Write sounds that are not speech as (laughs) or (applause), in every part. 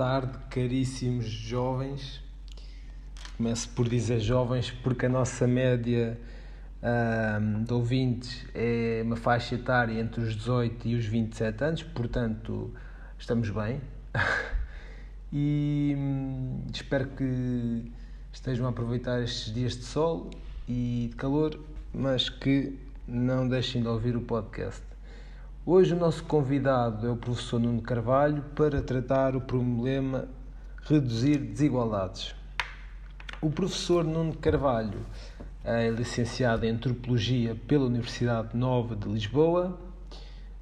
Tarde, caríssimos jovens. Começo por dizer jovens porque a nossa média um, de ouvintes é uma faixa etária entre os 18 e os 27 anos, portanto estamos bem. (laughs) e hum, espero que estejam a aproveitar estes dias de sol e de calor, mas que não deixem de ouvir o podcast. Hoje o nosso convidado é o professor Nuno Carvalho para tratar o problema reduzir desigualdades. O professor Nuno Carvalho é licenciado em Antropologia pela Universidade Nova de Lisboa,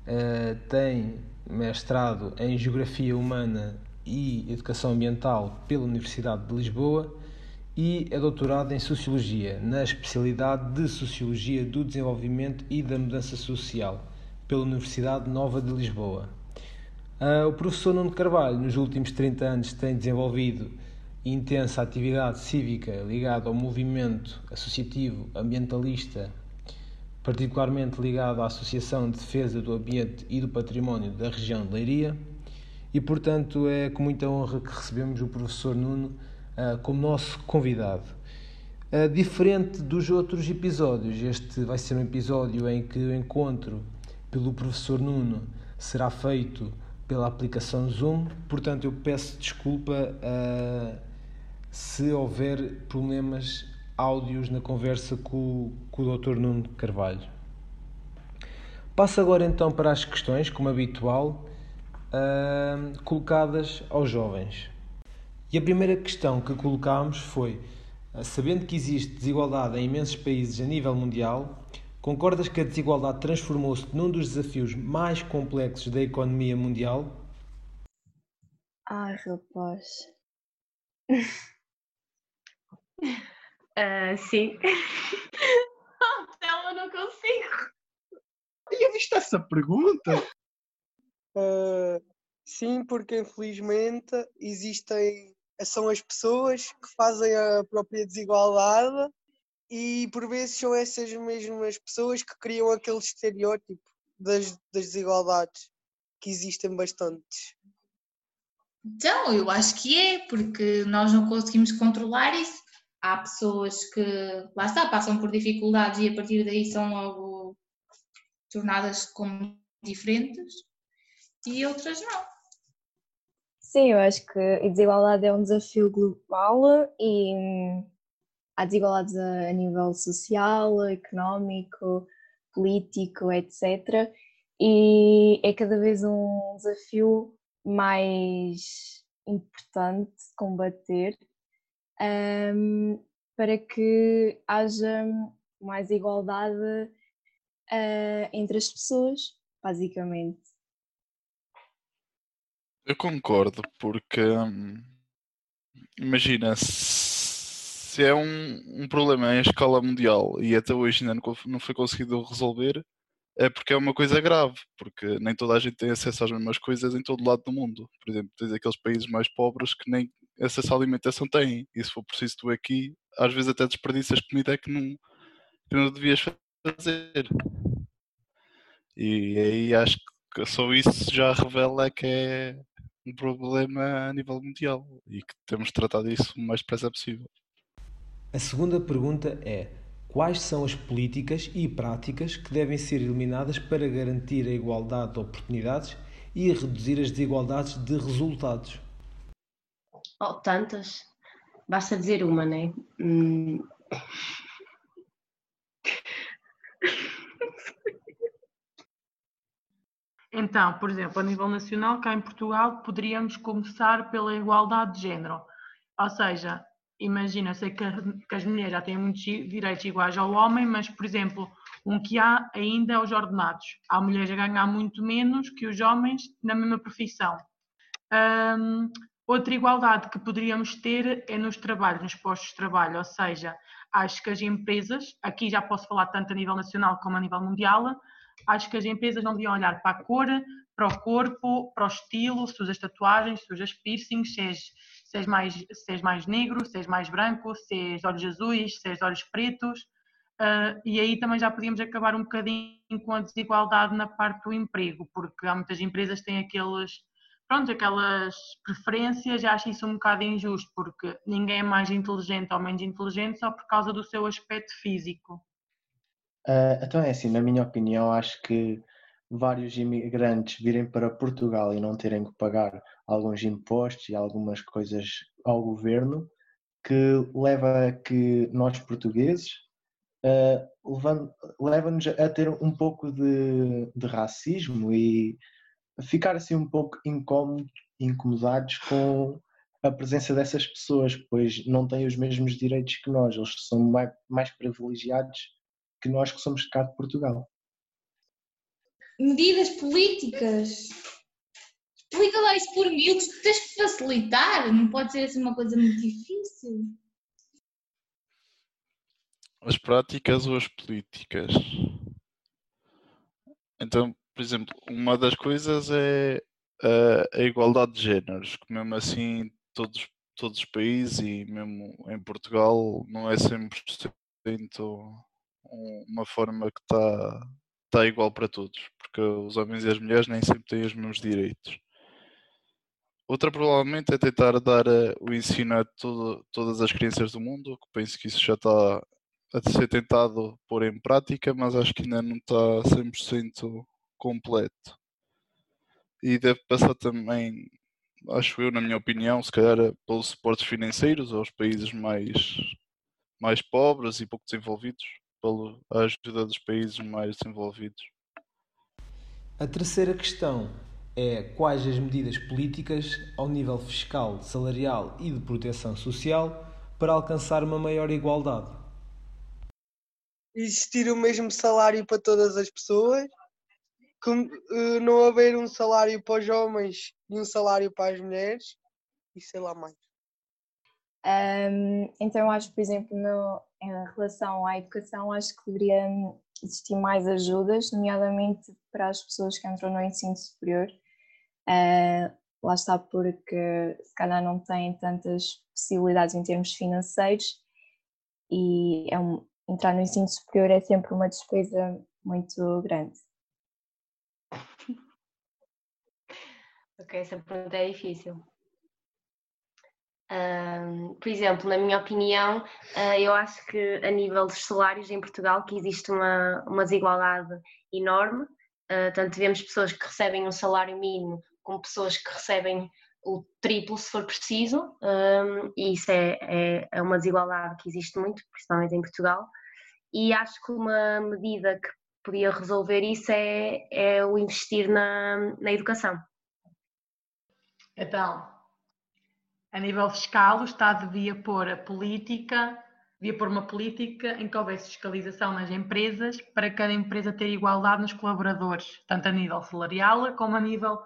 eh, tem mestrado em Geografia Humana e Educação Ambiental pela Universidade de Lisboa e é doutorado em Sociologia, na especialidade de Sociologia do Desenvolvimento e da Mudança Social pela Universidade Nova de Lisboa. Uh, o professor Nuno Carvalho, nos últimos 30 anos, tem desenvolvido intensa atividade cívica ligada ao movimento associativo ambientalista, particularmente ligado à Associação de Defesa do Ambiente e do Património da região de Leiria, e portanto é com muita honra que recebemos o professor Nuno uh, como nosso convidado. Uh, diferente dos outros episódios, este vai ser um episódio em que eu encontro pelo professor Nuno será feito pela aplicação Zoom, portanto eu peço desculpa uh, se houver problemas áudios na conversa com, com o Dr. Nuno Carvalho. Passo agora então para as questões, como habitual, uh, colocadas aos jovens. E a primeira questão que colocámos foi: sabendo que existe desigualdade em imensos países a nível mundial, Concordas que a desigualdade transformou-se num dos desafios mais complexos da economia mundial? Ai, rapaz. uh, (laughs) sim. (laughs) Não, eu não consigo. Tinha visto essa pergunta? Uh, sim, porque infelizmente existem. São as pessoas que fazem a própria desigualdade e por vezes são essas mesmas pessoas que criam aquele estereótipo das, das desigualdades que existem bastantes. Então, eu acho que é, porque nós não conseguimos controlar isso. Há pessoas que, lá está, passam por dificuldades e a partir daí são logo tornadas como diferentes e outras não. Sim, eu acho que a desigualdade é um desafio global e há desigualdades a, a nível social, económico, político, etc. E é cada vez um desafio mais importante combater um, para que haja mais igualdade uh, entre as pessoas, basicamente. Eu concordo, porque hum, imagina se é um, um problema em escala mundial e até hoje ainda não, não foi conseguido resolver, é porque é uma coisa grave, porque nem toda a gente tem acesso às mesmas coisas em todo lado do mundo. Por exemplo, tens aqueles países mais pobres que nem acesso à alimentação têm, e se for preciso tu aqui, às vezes até desperdiças comida que não, que não devias fazer. E aí acho que só isso já revela que é um problema a nível mundial e que temos de tratar disso o mais depressa possível. A segunda pergunta é: quais são as políticas e práticas que devem ser eliminadas para garantir a igualdade de oportunidades e reduzir as desigualdades de resultados? Oh, tantas. Basta dizer uma, não é? Hum... Então, por exemplo, a nível nacional, cá em Portugal, poderíamos começar pela igualdade de género. Ou seja, imagina, sei que, que, as mulheres já têm muitos direitos iguais ao homem, mas, por exemplo, um que há ainda é os ordenados. Há mulheres a ganhar muito menos que os homens na mesma profissão. Um, outra igualdade que poderíamos ter é nos trabalhos, nos postos de trabalho, ou seja, acho que as empresas, aqui já posso falar tanto a nível nacional como a nível mundial, acho que as empresas não deviam olhar para a cor, para o corpo, para o estilo, se usas tatuagens, se usas piercings, se és se és mais, se és mais negro, se és mais branco, se és olhos azuis, se és olhos pretos. Uh, e aí também já podíamos acabar um bocadinho com a desigualdade na parte do emprego, porque há muitas empresas que têm aqueles pronto, aquelas preferências, acho isso um bocado injusto, porque ninguém é mais inteligente ou menos inteligente só por causa do seu aspecto físico. Uh, então é assim, na minha opinião, acho que vários imigrantes virem para Portugal e não terem que pagar alguns impostos e algumas coisas ao governo, que leva a que nós portugueses uh, leva-nos a ter um pouco de, de, racismo e ficar assim um pouco incómodo, incomodados com a presença dessas pessoas, pois não têm os mesmos direitos que nós, eles são mais, mais privilegiados que nós que somos cá de Portugal. Medidas políticas. Explica lá isso por mil, tens que facilitar, não pode ser assim uma coisa muito difícil. As práticas ou as políticas? Então, por exemplo, uma das coisas é a, a igualdade de géneros, que mesmo assim todos, todos os países e mesmo em Portugal não é 100% uma forma que está tá igual para todos, porque os homens e as mulheres nem sempre têm os mesmos direitos. Outra provavelmente é tentar dar uh, o ensino a todo, todas as crianças do mundo, que penso que isso já está a ser tentado pôr em prática, mas acho que ainda não está 100% completo. E deve passar também, acho eu, na minha opinião, se calhar pelos suportes financeiros aos países mais, mais pobres e pouco desenvolvidos pela ajuda dos países mais desenvolvidos. A terceira questão é quais as medidas políticas ao nível fiscal, salarial e de proteção social para alcançar uma maior igualdade. Existir o mesmo salário para todas as pessoas, eh, não haver um salário para os homens e um salário para as mulheres, e sei lá mais. Um, então, acho, por exemplo, no, em relação à educação, acho que deveria existir mais ajudas, nomeadamente para as pessoas que entram no ensino superior. Uh, lá está porque se calhar não têm tantas possibilidades em termos financeiros e é um, entrar no ensino superior é sempre uma despesa muito grande. Ok, essa pergunta é difícil por exemplo, na minha opinião, uh, eu acho que a nível dos salários em Portugal que existe uma, uma desigualdade enorme. Uh, tanto vemos pessoas que recebem um salário mínimo como pessoas que recebem o triplo se for preciso, um, e isso é, é, é, uma desigualdade que existe muito, principalmente em Portugal. E acho que uma medida que podia resolver isso é, é o investir na, na educação. Então, a nível fiscal, o Estado devia pôr a política, devia pôr uma política em que houvesse fiscalização nas empresas para cada empresa ter igualdade nos colaboradores, tanto a nível salarial como a nível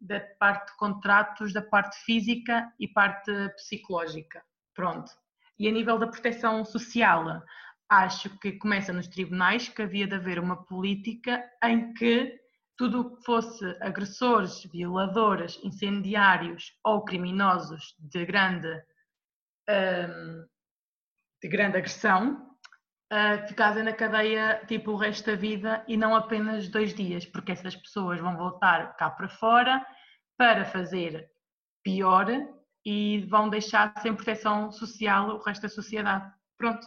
da parte de contratos, da parte física e parte psicológica. Pronto. E a nível da proteção social, acho que começa nos tribunais que havia de haver uma política em que tudo o que fosse agressores, violadores, incendiários ou criminosos de grande, um, de grande agressão uh, ficassem na cadeia tipo o resto da vida e não apenas dois dias, porque essas pessoas vão voltar cá para fora para fazer pior e vão deixar sem proteção social o resto da sociedade. Pronto.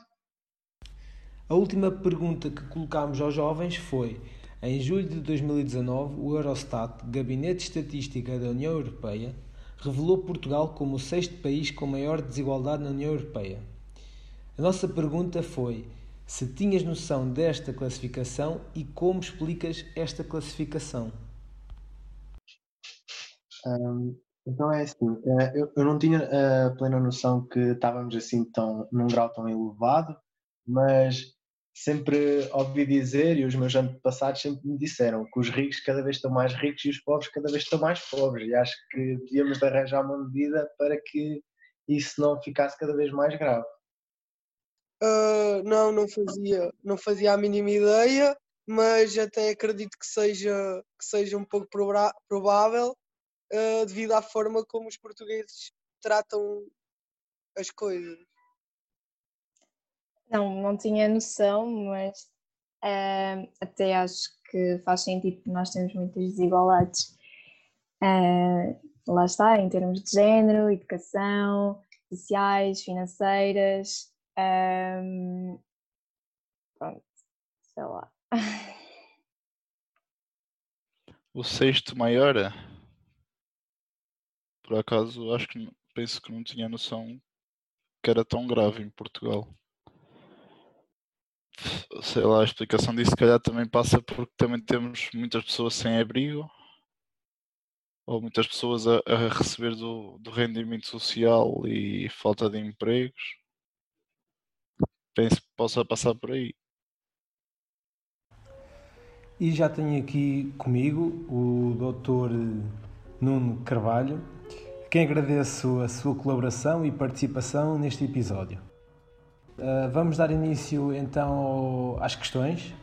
A última pergunta que colocámos aos jovens foi em julho de 2019, o Eurostat, Gabinete de Estatística da União Europeia, revelou Portugal como o sexto país com maior desigualdade na União Europeia. A nossa pergunta foi se tinhas noção desta classificação e como explicas esta classificação. Um, então é assim, eh, eu, não tinha a plena noção que estávamos assim tão, num grau tão elevado, mas sempre ouvi dizer, e os meus antepassados sempre me disseram, que os ricos cada vez estão mais ricos e os pobres cada vez estão mais pobres. E acho que devíamos arranjar uma medida para que isso não ficasse cada vez mais grave. Uh, não, não fazia, não fazia a mínima ideia, mas até acredito que seja, que seja um pouco provável uh, devido à forma como os portugueses tratam as coisas. Não, não tinha noção, mas uh, até acho que faz sentido que nós temos muitas desigualdades uh, lá está, em termos de género, educação, sociais, financeiras, um, pronto, sei lá. O sexto maior é? Por acaso, acho que penso que não tinha noção que era tão grave em Portugal. Sei lá, a explicação disso se calhar também passa porque também temos muitas pessoas sem abrigo ou muitas pessoas a, a receber do, do rendimento social e falta de empregos. Penso que possa passar por aí. E já tenho aqui comigo o Dr. Nuno Carvalho, a quem agradeço a sua colaboração e participação neste episódio. Uh, vamos dar início então às questões.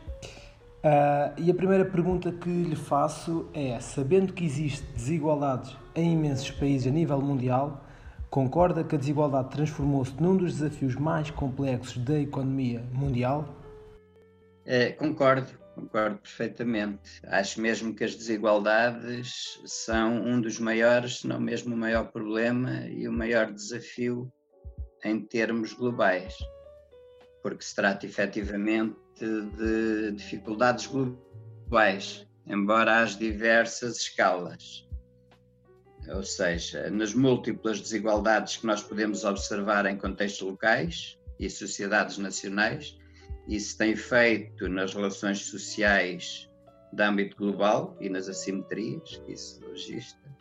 Uh, e a primeira pergunta que lhe faço é: sabendo que existe desigualdades em imensos países a nível mundial, concorda que a desigualdade transformou-se num dos desafios mais complexos da economia mundial? É, concordo, concordo perfeitamente. Acho mesmo que as desigualdades são um dos maiores, se não mesmo o maior problema e o maior desafio em termos globais, porque se trata efetivamente de dificuldades globais, embora às diversas escalas. Ou seja, nas múltiplas desigualdades que nós podemos observar em contextos locais e sociedades nacionais, isso tem feito nas relações sociais de âmbito global e nas assimetrias que isso registra,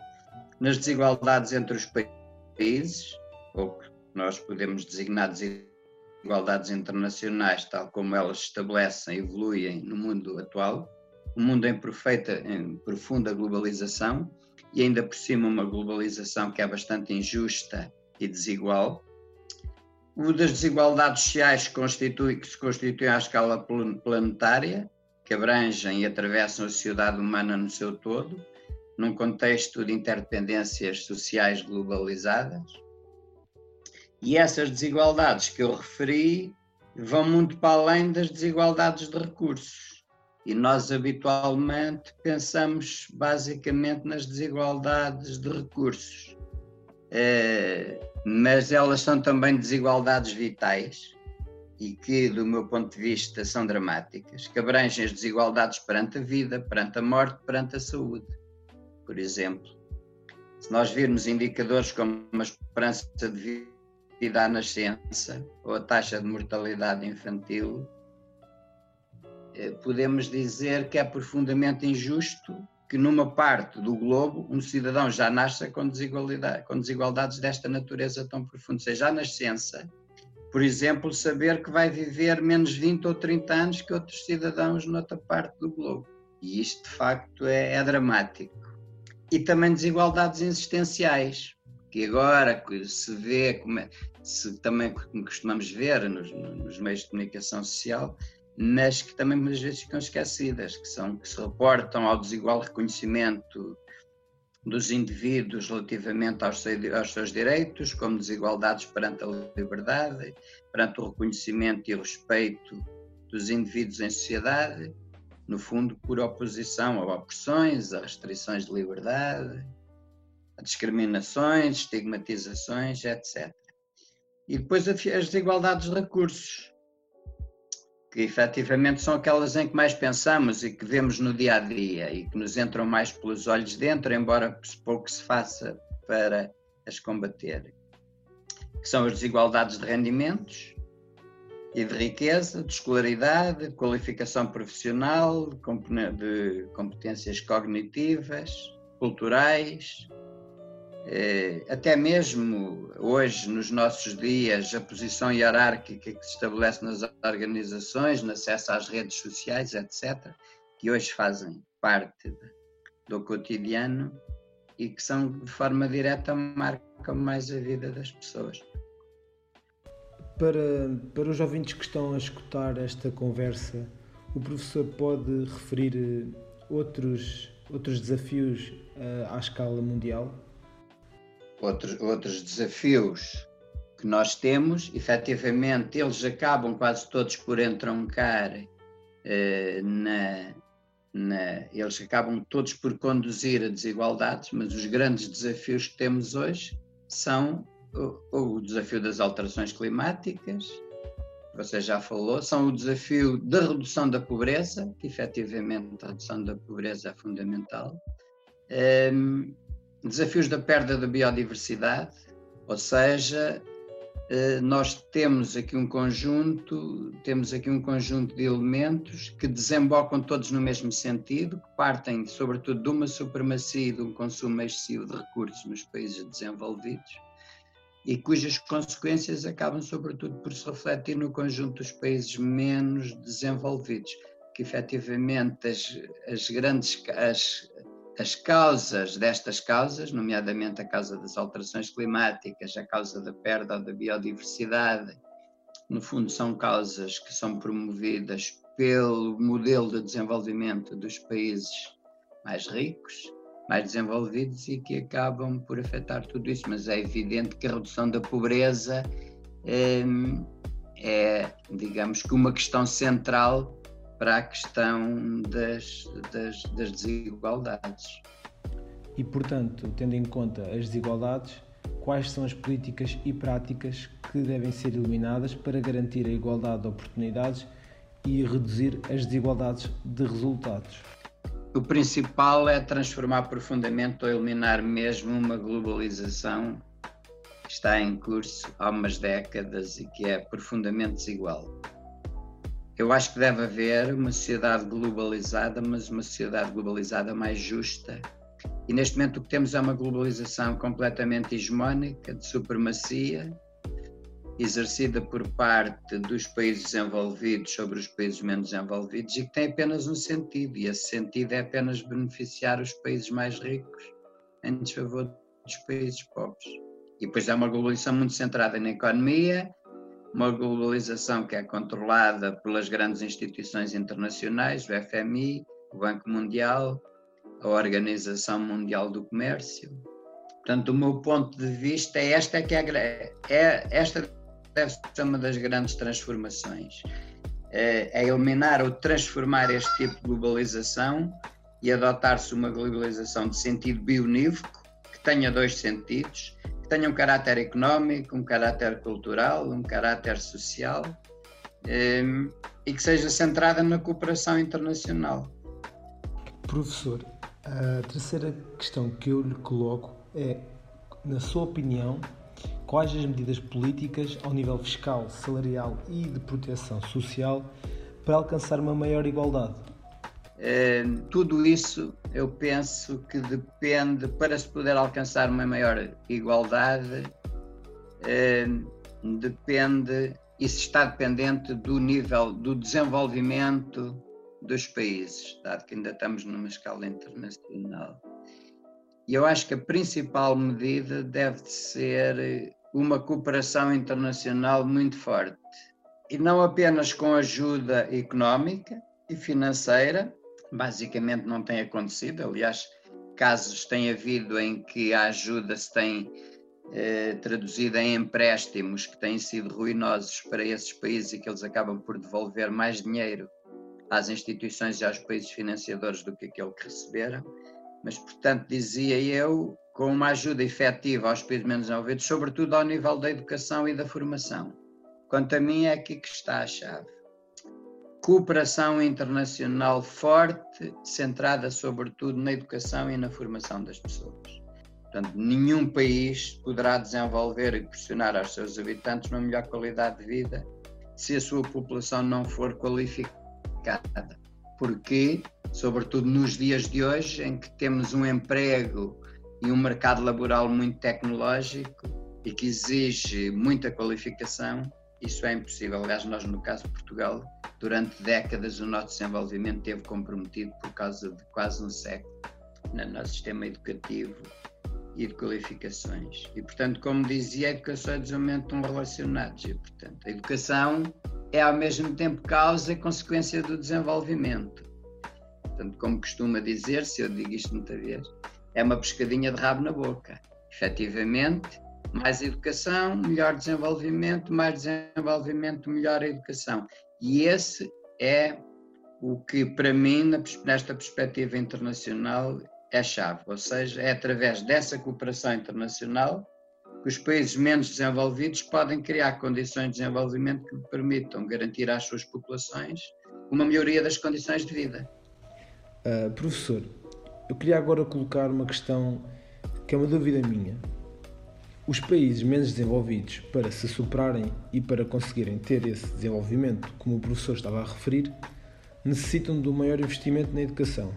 nas desigualdades entre os países, ou que nós podemos designar desigualdades igualdades internacionais, tal como elas se estabelecem e evoluem no mundo atual, um mundo em, perfeita, em profunda globalização e ainda por cima uma globalização que é bastante injusta e desigual. O das desigualdades sociais constitui, que se constituem à escala planetária, que abrangem e atravessam a sociedade humana no seu todo, num contexto de interdependências sociais globalizadas e essas desigualdades que eu referi vão muito para além das desigualdades de recursos. E nós habitualmente pensamos basicamente nas desigualdades de recursos. É, mas elas são também desigualdades vitais e que, do meu ponto de vista, são dramáticas, que abrangem as desigualdades perante a vida, perante a morte, perante a saúde. Por exemplo, se nós virmos indicadores como a esperança de vida à nascença ou a taxa de mortalidade infantil, eh, podemos dizer que é profundamente injusto que numa parte do globo um cidadão já nasça com, desigualdade, com desigualdades desta natureza tão profunda, seja à nascença, por exemplo, saber que vai viver menos 20 ou 30 anos que outros cidadãos noutra parte do globo. E isto, de facto, é, é dramático. E também desigualdades existenciais, que agora se vê, como é, se também costumamos ver nos, nos, meios de comunicação social, mas que também muitas vezes ficam esquecidas, que são que se reportam ao desigual reconhecimento dos indivíduos relativamente aos, aos seus direitos, como desigualdades perante a liberdade, perante o reconhecimento e o respeito dos indivíduos em sociedade, no fundo por oposição a opressões, a restrições de liberdade, discriminações, estigmatizações, etc. E depois as desigualdades de recursos, que efetivamente são aquelas em que mais pensamos e que vemos no dia a dia e que nos entram mais pelos olhos dentro, embora pouco se faça para as combater. Que são as desigualdades de rendimentos e de riqueza, de escolaridade, de qualificação profissional, de competências cognitivas, culturais, até mesmo hoje, nos nossos dias, a posição hierárquica que se estabelece nas organizações, no acesso às redes sociais, etc., que hoje fazem parte do cotidiano e que são de forma direta marcam mais a vida das pessoas. Para, para os ouvintes que estão a escutar esta conversa, o professor pode referir eh, outros, outros desafios uh, à escala mundial? Outros, outros desafios que nós temos, efetivamente, eles acabam quase todos por entroncar eh, na, na, eles acabam todos por conduzir a desigualdades, mas os grandes desafios que temos hoje são o, o desafio das alterações climáticas, você já falou, são o desafio da redução da pobreza, que efetivamente a redução da pobreza é fundamental, ehm, desafios da perda da biodiversidade, ou seja, eh, nós temos aqui um conjunto, temos aqui um conjunto de elementos que desembocam todos no mesmo sentido, que partem sobretudo de uma supremacia e de um consumo excessivo de recursos nos países desenvolvidos e cujas consequências acabam sobretudo por se refletir no conjunto dos países menos desenvolvidos, que efetivamente as, as grandes as, as causas destas causas, nomeadamente a causa das alterações climáticas, a causa da perda da biodiversidade, no fundo são causas que são promovidas pelo modelo de desenvolvimento dos países mais ricos mais desenvolvidos e que acabam por afetar tudo isso. Mas é evidente que a redução da pobreza é, é digamos que, uma questão central para a questão das, das, das desigualdades. E, portanto, tendo em conta as desigualdades, quais são as políticas e práticas que devem ser eliminadas para garantir a igualdade de oportunidades e reduzir as desigualdades de resultados? O principal é transformar profundamente ou eliminar mesmo uma globalização que está em curso há umas décadas e que é profundamente desigual. Eu acho que deve haver uma sociedade globalizada, mas uma sociedade globalizada mais justa. E neste momento o que temos é uma globalização completamente hegemónica, de supremacia, exercida por parte dos países desenvolvidos sobre os países menos desenvolvidos e que tem apenas um sentido, e esse sentido é apenas beneficiar os países mais ricos em desfavor dos países pobres. E depois é uma globalização muito centrada na economia, uma globalização que é controlada pelas grandes instituições internacionais, o FMI, o Banco Mundial, a Organização Mundial do Comércio. Portanto, o meu ponto de vista é esta que é, é esta deve ser uma das grandes transformações. É, é eliminar ou transformar este tipo de globalização e adotar-se uma globalização de sentido bionívoco, que tenha dois sentidos, tenha um caráter económico, um caráter cultural, um caráter social ehm, e que seja centrada na cooperação internacional. Professor, a terceira questão que eu lhe coloco é, na sua opinião, quais as medidas políticas ao nível fiscal, salarial e de proteção social para alcançar uma maior igualdade? É, tudo isso eu penso que depende, para se poder alcançar uma maior igualdade, é, depende, isso está dependente do nível do desenvolvimento dos países, dado que ainda estamos numa escala internacional. E eu acho que a principal medida deve ser uma cooperação internacional muito forte. E não apenas com ajuda económica e financeira, basicamente não tem acontecido, aliás, casos têm havido em que a ajuda se tem eh, traduzida em empréstimos que têm sido ruinosos para esses países e que eles acabam por devolver mais dinheiro às instituições e aos países financiadores do que aquele que receberam. Mas, portanto, dizia eu, com uma ajuda efetiva aos países menos desenvolvidos, sobretudo ao nível da educação e da formação. Quanto a mim, é aqui que está a chave. Cooperação internacional forte, centrada sobretudo na educação e na formação das pessoas. Portanto, nenhum país poderá desenvolver e proporcionar aos seus habitantes uma melhor qualidade de vida se a sua população não for qualificada. Porque, sobretudo nos dias de hoje, em que temos um emprego e um mercado laboral muito tecnológico e que exige muita qualificação, isso é impossível. Aliás, nós, no caso de Portugal, durante décadas o nosso desenvolvimento esteve comprometido por causa de quase um século no nosso sistema educativo e de qualificações. E, portanto, como dizia, a educação e o desenvolvimento estão relacionados. E, portanto, a educação é ao mesmo tempo causa e consequência do desenvolvimento. Portanto, como costuma dizer-se, eu digo isto muitas vezes, é uma pescadinha de rabo na boca. Efetivamente, mais educação, melhor desenvolvimento, mais desenvolvimento, melhor educação. E esse é o que para mim, nesta perspectiva internacional, é chave, ou seja, é através dessa cooperação internacional que os países menos desenvolvidos podem criar condições de desenvolvimento que permitam garantir às suas populações uma melhoria das condições de vida. Uh, professor, eu queria agora colocar uma questão que é uma dúvida minha. Os países menos desenvolvidos, para se superarem e para conseguirem ter esse desenvolvimento, como o professor estava a referir, necessitam de um maior investimento na educação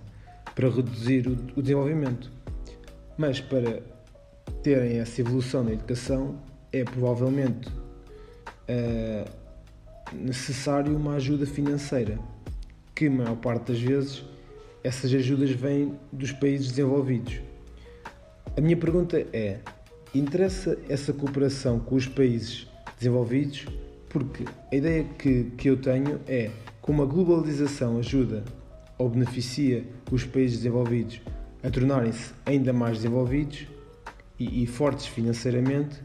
para reduzir o desenvolvimento. Mas para terem essa evolução na educação é provavelmente uh, necessário uma ajuda financeira, que a maior parte das vezes essas ajudas vêm dos países desenvolvidos. A minha pergunta é: interessa essa cooperação com os países desenvolvidos? Porque a ideia que, que eu tenho é como a globalização ajuda ou beneficia os países desenvolvidos a tornarem-se ainda mais desenvolvidos e, e, fortes financeiramente,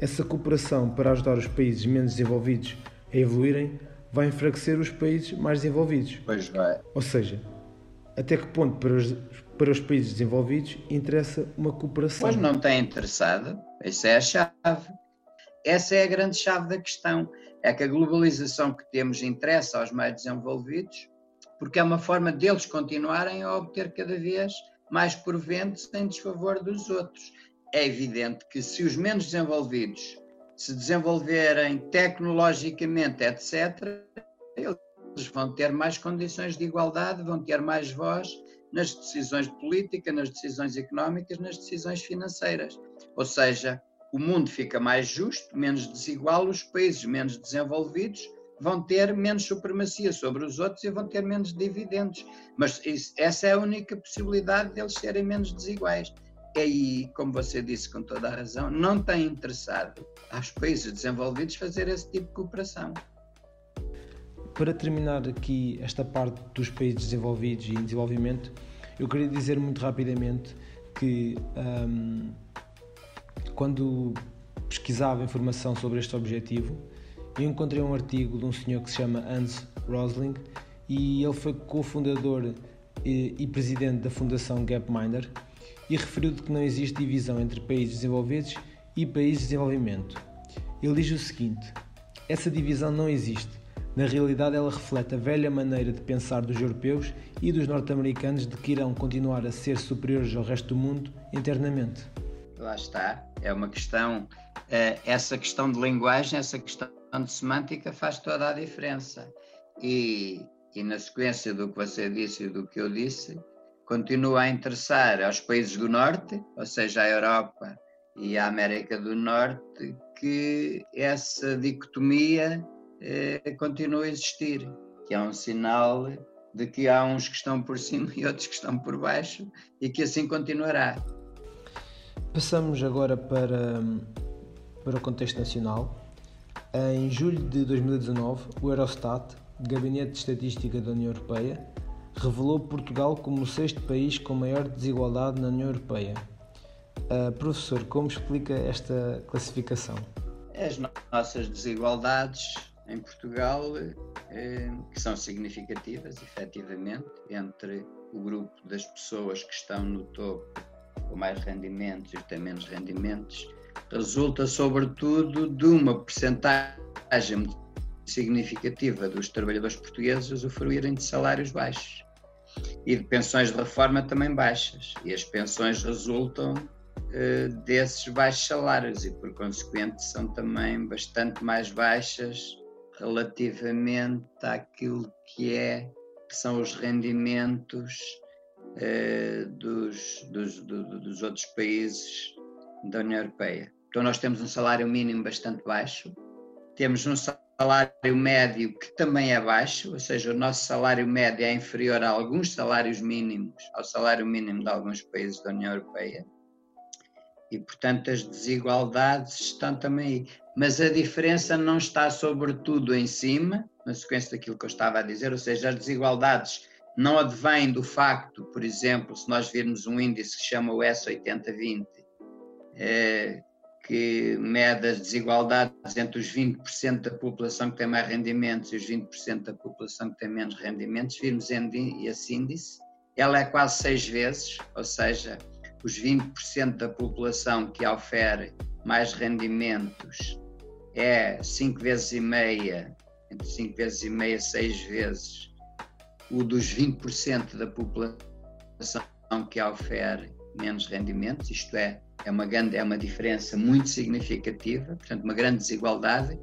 essa cooperação para ajudar os países menos desenvolvidos a evoluírem vai enfraquecer os países mais desenvolvidos. Pois vai. Ou seja, até que ponto para os, para os países desenvolvidos interessa uma cooperação? Pois não tem interessado, essa é a chave. Essa é a grande chave da questão. É que a globalização que temos interessa aos mais desenvolvidos, porque é uma forma deles continuarem a obter cada vez mais proventos em desfavor dos outros. É evidente que se os menos desenvolvidos se desenvolverem tecnologicamente, etc., eles vão ter mais condições de igualdade, vão ter mais voz nas decisões de política, nas decisões económicas, nas decisões financeiras. Ou seja, o mundo fica mais justo, menos desigual, os países menos desenvolvidos vão ter menos supremacia sobre os outros e vão ter menos dividendos. Mas isso, essa é a única possibilidade deles serem menos desiguais. E aí, como você disse com toda a razão, não tem interessado aos países desenvolvidos fazer esse tipo de cooperação. Para terminar aqui esta parte dos países desenvolvidos e desenvolvimento, eu queria dizer muito rapidamente que um, quando pesquisava informação sobre este objetivo, eu encontrei um artigo de um senhor que se chama Hans Rosling e ele foi cofundador e, e presidente da Fundação Gapminder e referiu que não existe divisão entre países desenvolvidos e países de desenvolvimento. Ele diz o seguinte: essa divisão não existe na realidade, ela reflete a velha maneira de pensar dos europeus e dos norte-americanos de que irão continuar a ser superiores ao resto do mundo internamente. Lá está, é uma questão, eh, essa questão de linguagem, essa questão de semântica faz toda a diferença. E, e na sequência do que você disse e do que eu disse, continua a interessar aos países do Norte, ou seja, à Europa e à América do Norte, que essa dicotomia eh, continua a existir, que é um sinal de que há uns que estão por cima e outros que estão por baixo e que assim continuará. Passamos agora para, para o contexto nacional. Em julho de 2019, o Eurostat, Gabinete de Estatística da União Europeia, revelou Portugal como o sexto país com maior desigualdade na União Europeia. Uh, professor, como explica esta classificação? As nossas desigualdades em Portugal eh, que são significativas, efetivamente, entre o grupo das pessoas que estão no topo com mais rendimentos e têm menos rendimentos, resulta sobretudo de uma percentagem significativa dos trabalhadores portugueses usufruírem de salários baixos e de pensões de reforma também baixas. E as pensões resultam eh, desses baixos salários e, por consequente, são também bastante mais baixas relativamente àquilo que é que são os rendimentos eh, dos, dos, do, dos outros países da União Europeia. Então nós temos um salário mínimo bastante baixo, temos um salário médio que também é baixo, ou seja, o nosso salário médio é inferior a alguns salários mínimos, ao salário mínimo de alguns países da União Europeia. E, portanto, as desigualdades estão também aí. Mas a diferença não está sobretudo em cima, na sequência daquilo que eu estava a dizer, ou seja, as desigualdades não advêm do facto, por exemplo, se nós virmos um índice que chama o S8020, é, que mede as desigualdades entre os 20% da população que tem mais rendimentos e os 20% da população que tem menos rendimentos, virmos esse índice, ela é quase seis vezes, ou seja, os 20% da população que ofere mais rendimentos é cinco vezes e meia, entre cinco vezes e meia, seis vezes o dos 20% da população que ofere menos rendimentos, isto é, é uma, grande, é uma diferença muito significativa, portanto, uma grande desigualdade,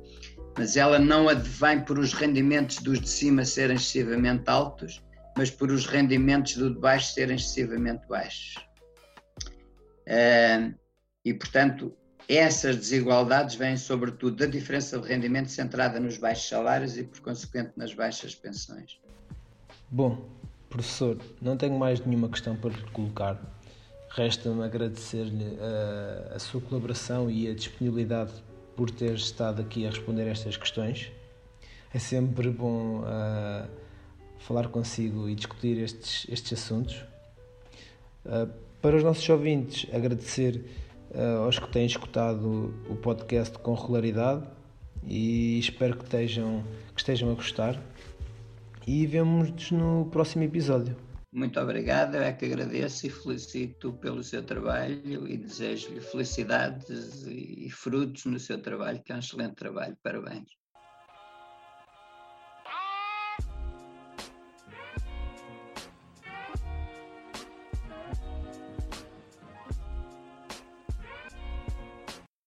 mas ela não advém por os rendimentos dos de cima serem excessivamente altos, mas por os rendimentos do de baixo serem excessivamente baixos. E, portanto, essas desigualdades vêm sobretudo da diferença de rendimento centrada nos baixos salários e, por consequente, nas baixas pensões. Bom, professor, não tenho mais nenhuma questão para lhe colocar. Resta-me agradecer-lhe a, a, sua colaboração e a disponibilidade por ter estado aqui a responder estas questões. É sempre bom uh, falar consigo e discutir estes, estes assuntos. Uh, para os nossos ouvintes, agradecer uh, aos que têm escutado o podcast com regularidade e espero que estejam, que estejam a gostar. E vemos-nos no próximo episódio. Muito obrigado, eu é que agradeço e felicito pelo seu trabalho e desejo-lhe felicidades e frutos no seu trabalho, que é um excelente trabalho. Parabéns.